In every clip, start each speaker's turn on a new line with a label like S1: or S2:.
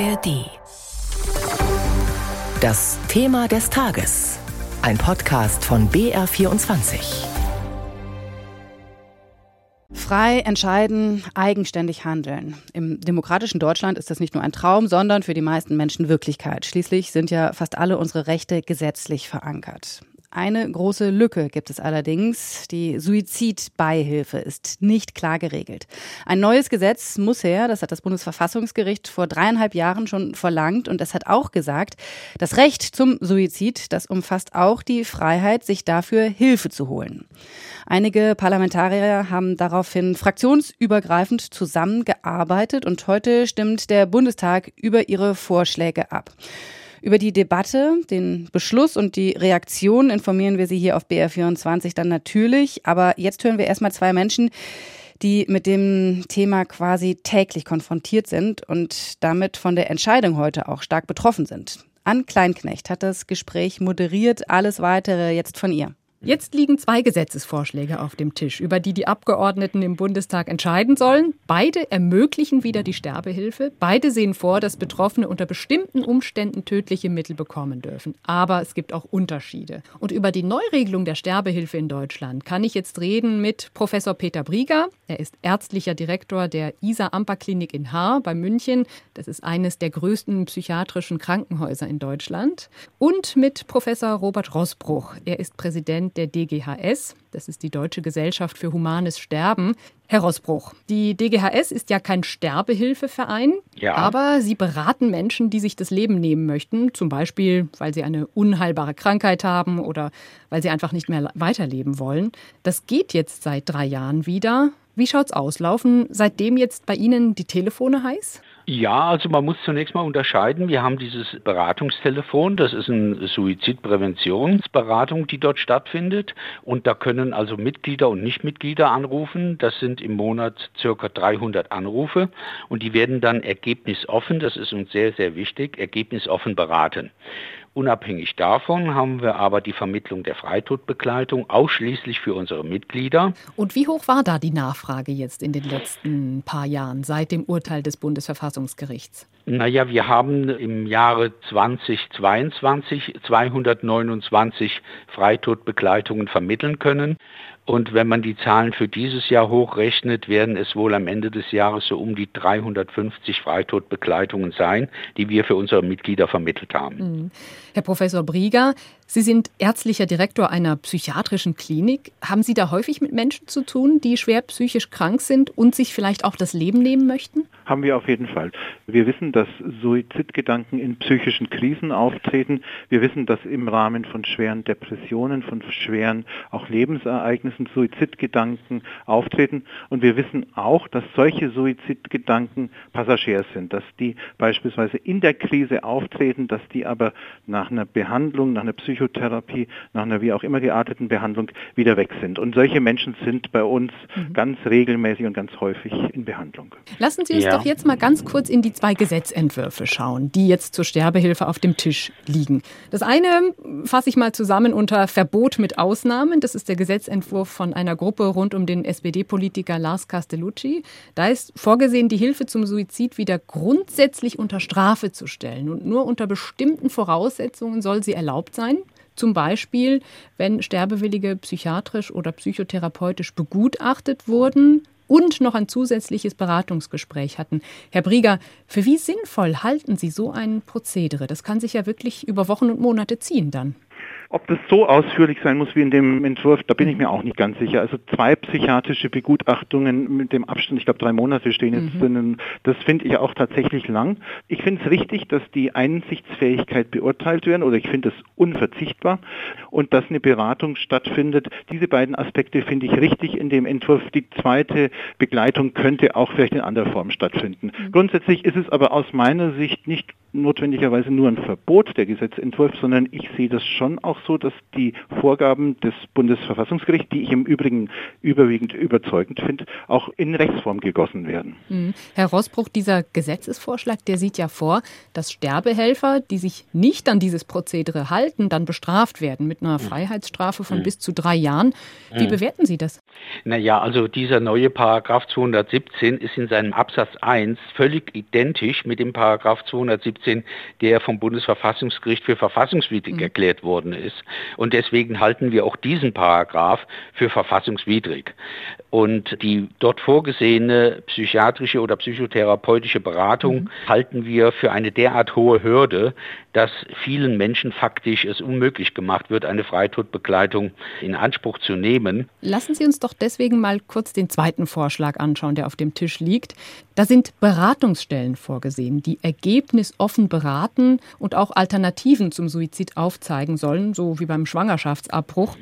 S1: ARD. Das Thema des Tages. Ein Podcast von BR24.
S2: Frei entscheiden, eigenständig handeln. Im demokratischen Deutschland ist das nicht nur ein Traum, sondern für die meisten Menschen Wirklichkeit. Schließlich sind ja fast alle unsere Rechte gesetzlich verankert. Eine große Lücke gibt es allerdings. Die Suizidbeihilfe ist nicht klar geregelt. Ein neues Gesetz muss her, das hat das Bundesverfassungsgericht vor dreieinhalb Jahren schon verlangt und es hat auch gesagt, das Recht zum Suizid, das umfasst auch die Freiheit, sich dafür Hilfe zu holen. Einige Parlamentarier haben daraufhin fraktionsübergreifend zusammengearbeitet und heute stimmt der Bundestag über ihre Vorschläge ab. Über die Debatte, den Beschluss und die Reaktion informieren wir Sie hier auf BR24 dann natürlich. Aber jetzt hören wir erstmal zwei Menschen, die mit dem Thema quasi täglich konfrontiert sind und damit von der Entscheidung heute auch stark betroffen sind. Ann Kleinknecht hat das Gespräch moderiert. Alles weitere jetzt von ihr.
S3: Jetzt liegen zwei Gesetzesvorschläge auf dem Tisch, über die die Abgeordneten im Bundestag entscheiden sollen. Beide ermöglichen wieder die Sterbehilfe. Beide sehen vor, dass Betroffene unter bestimmten Umständen tödliche Mittel bekommen dürfen. Aber es gibt auch Unterschiede. Und über die Neuregelung der Sterbehilfe in Deutschland kann ich jetzt reden mit Professor Peter Brieger. Er ist ärztlicher Direktor der Isar Amper Klinik in Haar bei München. Das ist eines der größten psychiatrischen Krankenhäuser in Deutschland. Und mit Professor Robert Rossbruch. Er ist Präsident der DGHS. Das ist die Deutsche Gesellschaft für Humanes Sterben. Herr Rossbruch, die DGHS ist ja kein Sterbehilfeverein, ja. aber Sie beraten Menschen, die sich das Leben nehmen möchten, zum Beispiel, weil sie eine unheilbare Krankheit haben oder weil sie einfach nicht mehr weiterleben wollen. Das geht jetzt seit drei Jahren wieder. Wie schaut's aus? Laufen seitdem jetzt bei Ihnen die Telefone heiß?
S4: Ja, also man muss zunächst mal unterscheiden. Wir haben dieses Beratungstelefon, das ist eine Suizidpräventionsberatung, die dort stattfindet. Und da können also Mitglieder und Nichtmitglieder anrufen. Das sind im Monat circa 300 Anrufe und die werden dann ergebnisoffen, das ist uns sehr, sehr wichtig, ergebnisoffen beraten. Unabhängig davon haben wir aber die Vermittlung der Freitodbegleitung ausschließlich für unsere Mitglieder.
S3: Und wie hoch war da die Nachfrage jetzt in den letzten paar Jahren seit dem Urteil des Bundesverfassungsgerichts?
S4: Naja, wir haben im Jahre 2022 229 Freitodbegleitungen vermitteln können. Und wenn man die Zahlen für dieses Jahr hochrechnet, werden es wohl am Ende des Jahres so um die 350 Freitodbegleitungen sein, die wir für unsere Mitglieder vermittelt haben. Mhm.
S3: Herr Professor Brieger, Sie sind ärztlicher Direktor einer psychiatrischen Klinik. Haben Sie da häufig mit Menschen zu tun, die schwer psychisch krank sind und sich vielleicht auch das Leben nehmen möchten?
S5: Haben wir auf jeden Fall. Wir wissen, dass Suizidgedanken in psychischen Krisen auftreten. Wir wissen, dass im Rahmen von schweren Depressionen, von schweren auch Lebensereignissen Suizidgedanken auftreten. Und wir wissen auch, dass solche Suizidgedanken Passagier sind, dass die beispielsweise in der Krise auftreten, dass die aber nach einer Behandlung, nach einer Psychotherapie, nach einer wie auch immer gearteten Behandlung wieder weg sind. Und solche Menschen sind bei uns mhm. ganz regelmäßig und ganz häufig in Behandlung.
S3: Lassen Sie uns ja. doch jetzt mal ganz kurz in die zwei Gesetzentwürfe schauen, die jetzt zur Sterbehilfe auf dem Tisch liegen. Das eine fasse ich mal zusammen unter Verbot mit Ausnahmen. Das ist der Gesetzentwurf von einer Gruppe rund um den SPD-Politiker Lars Castellucci. Da ist vorgesehen, die Hilfe zum Suizid wieder grundsätzlich unter Strafe zu stellen. Und nur unter bestimmten Voraussetzungen soll sie erlaubt sein. Zum Beispiel, wenn Sterbewillige psychiatrisch oder psychotherapeutisch begutachtet wurden, und noch ein zusätzliches Beratungsgespräch hatten. Herr Brieger, für wie sinnvoll halten Sie so ein Prozedere? Das kann sich ja wirklich über Wochen und Monate ziehen dann.
S5: Ob das so ausführlich sein muss wie in dem Entwurf, da bin ich mir auch nicht ganz sicher. Also zwei psychiatrische Begutachtungen mit dem Abstand, ich glaube drei Monate stehen jetzt mhm. drinnen, das finde ich auch tatsächlich lang. Ich finde es richtig, dass die Einsichtsfähigkeit beurteilt werden oder ich finde es unverzichtbar und dass eine Beratung stattfindet. Diese beiden Aspekte finde ich richtig in dem Entwurf. Die zweite Begleitung könnte auch vielleicht in anderer Form stattfinden. Mhm. Grundsätzlich ist es aber aus meiner Sicht nicht notwendigerweise nur ein Verbot der Gesetzentwurf, sondern ich sehe das schon auch so, dass die Vorgaben des Bundesverfassungsgerichts, die ich im Übrigen überwiegend überzeugend finde, auch in Rechtsform gegossen werden.
S3: Mhm. Herr Rossbruch, dieser Gesetzesvorschlag, der sieht ja vor, dass Sterbehelfer, die sich nicht an dieses Prozedere halten, dann bestraft werden mit einer mhm. Freiheitsstrafe von mhm. bis zu drei Jahren. Wie mhm. bewerten Sie das?
S4: Naja, also dieser neue Paragraph 217 ist in seinem Absatz 1 völlig identisch mit dem Paragraph 217, der vom Bundesverfassungsgericht für verfassungswidrig mhm. erklärt worden ist. Und deswegen halten wir auch diesen Paragraph für verfassungswidrig. Und die dort vorgesehene psychiatrische oder psychotherapeutische Beratung mhm. halten wir für eine derart hohe Hürde, dass vielen Menschen faktisch es unmöglich gemacht wird, eine Freitodbegleitung in Anspruch zu nehmen.
S3: Lassen Sie uns doch deswegen mal kurz den zweiten Vorschlag anschauen, der auf dem Tisch liegt. Da sind Beratungsstellen vorgesehen, die ergebnisoffen beraten und auch Alternativen zum Suizid aufzeigen sollen, so wie beim Schwangerschaftsabbruch.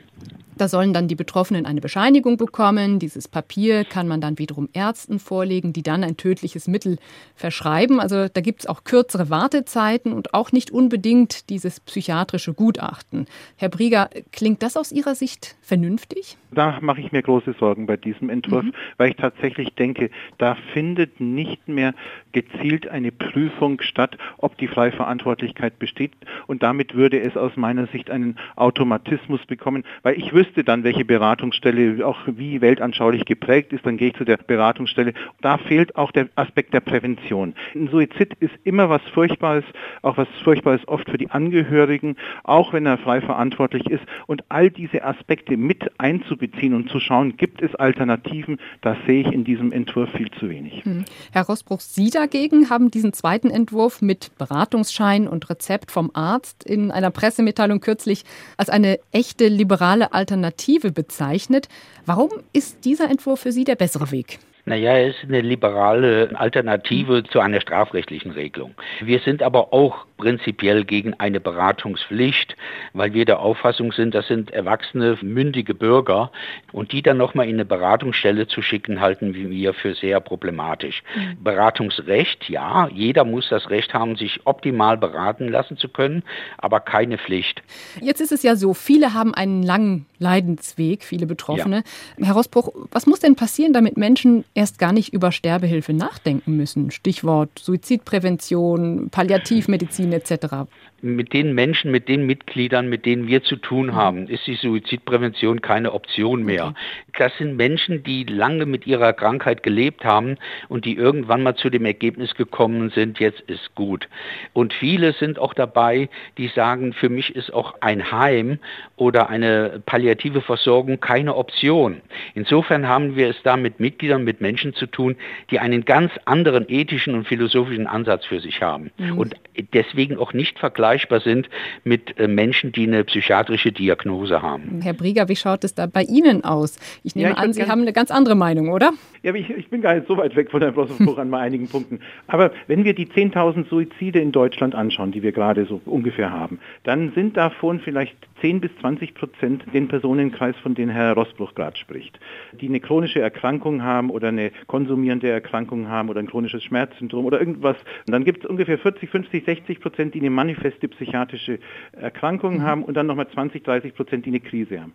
S3: Da sollen dann die Betroffenen eine Bescheinigung bekommen. Dieses Papier kann man dann wiederum Ärzten vorlegen, die dann ein tödliches Mittel verschreiben. Also da gibt es auch kürzere Wartezeiten und auch nicht unbedingt dieses psychiatrische Gutachten. Herr Brieger, klingt das aus Ihrer Sicht vernünftig?
S5: Da mache ich mir große Sorgen bei diesem Entwurf, mhm. weil ich tatsächlich denke, da findet nicht mehr gezielt eine Prüfung statt, ob die Freiverantwortlichkeit besteht. Und damit würde es aus meiner Sicht einen Automatismus bekommen, weil ich wüsste dann, welche Beratungsstelle auch wie weltanschaulich geprägt ist, dann gehe ich zu der Beratungsstelle. Da fehlt auch der Aspekt der Prävention. Ein Suizid ist immer was Furchtbares, auch was Furchtbares oft für die Angehörigen, auch wenn er frei verantwortlich ist. Und all diese Aspekte mit einzubeziehen und zu schauen, gibt es Alternativen, das sehe ich in diesem Entwurf viel zu wenig. Hm.
S3: Herr Rosbruch, Sie dagegen haben diesen zweiten Entwurf mit Beratungsschein und Rezept vom Arzt in einer Pressemitteilung kürzlich als eine echte liberale Alternative Alternative bezeichnet. Warum ist dieser Entwurf für Sie der bessere Weg?
S4: Naja, er ist eine liberale Alternative zu einer strafrechtlichen Regelung. Wir sind aber auch prinzipiell gegen eine Beratungspflicht, weil wir der Auffassung sind, das sind erwachsene, mündige Bürger und die dann nochmal in eine Beratungsstelle zu schicken, halten wir für sehr problematisch. Mhm. Beratungsrecht, ja, jeder muss das Recht haben, sich optimal beraten lassen zu können, aber keine Pflicht.
S3: Jetzt ist es ja so, viele haben einen langen Leidensweg, viele Betroffene. Ja. Herr Rosbruch, was muss denn passieren, damit Menschen erst gar nicht über Sterbehilfe nachdenken müssen? Stichwort Suizidprävention, Palliativmedizin etc
S4: mit den Menschen, mit den Mitgliedern, mit denen wir zu tun mhm. haben, ist die Suizidprävention keine Option mehr. Das sind Menschen, die lange mit ihrer Krankheit gelebt haben und die irgendwann mal zu dem Ergebnis gekommen sind, jetzt ist gut. Und viele sind auch dabei, die sagen, für mich ist auch ein Heim oder eine palliative Versorgung keine Option. Insofern haben wir es da mit Mitgliedern, mit Menschen zu tun, die einen ganz anderen ethischen und philosophischen Ansatz für sich haben mhm. und deswegen auch nicht vergleichen vergleichbar sind mit äh, Menschen, die eine psychiatrische Diagnose haben.
S3: Herr Brieger, wie schaut es da bei Ihnen aus? Ich nehme ja, ich an, Sie haben eine ganz andere Meinung, oder?
S5: Ja, ich, ich bin gar nicht so weit weg von Herrn Professor an einigen Punkten. Aber wenn wir die 10.000 Suizide in Deutschland anschauen, die wir gerade so ungefähr haben, dann sind davon vielleicht 10 bis 20 Prozent den Personenkreis, von dem Herr Rosbruch gerade spricht, die eine chronische Erkrankung haben oder eine konsumierende Erkrankung haben oder ein chronisches Schmerzsyndrom oder irgendwas. Und dann gibt es ungefähr 40, 50, 60 Prozent, die eine manifeste psychiatrische Erkrankung mhm. haben und dann nochmal 20, 30 Prozent, die eine Krise haben.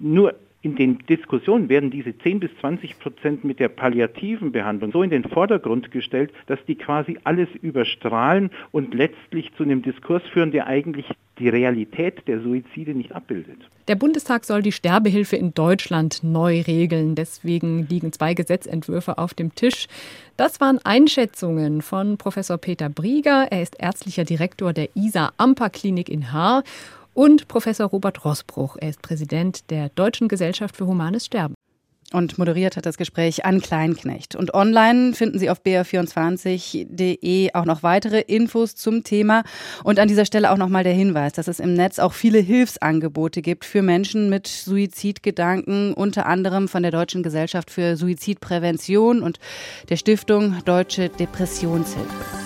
S5: Nur in den Diskussionen werden diese 10 bis 20 Prozent mit der palliativen Behandlung so in den Vordergrund gestellt, dass die quasi alles überstrahlen und letztlich zu einem Diskurs führen, der eigentlich die Realität der Suizide nicht abbildet.
S3: Der Bundestag soll die Sterbehilfe in Deutschland neu regeln. Deswegen liegen zwei Gesetzentwürfe auf dem Tisch. Das waren Einschätzungen von Professor Peter Brieger. Er ist ärztlicher Direktor der ISA Amper Klinik in Haar und Professor Robert Rossbruch. Er ist Präsident der Deutschen Gesellschaft für Humanes Sterben.
S2: Und moderiert hat das Gespräch Ann Kleinknecht. Und online finden Sie auf br24.de auch noch weitere Infos zum Thema. Und an dieser Stelle auch nochmal der Hinweis, dass es im Netz auch viele Hilfsangebote gibt für Menschen mit Suizidgedanken, unter anderem von der Deutschen Gesellschaft für Suizidprävention und der Stiftung Deutsche Depressionshilfe.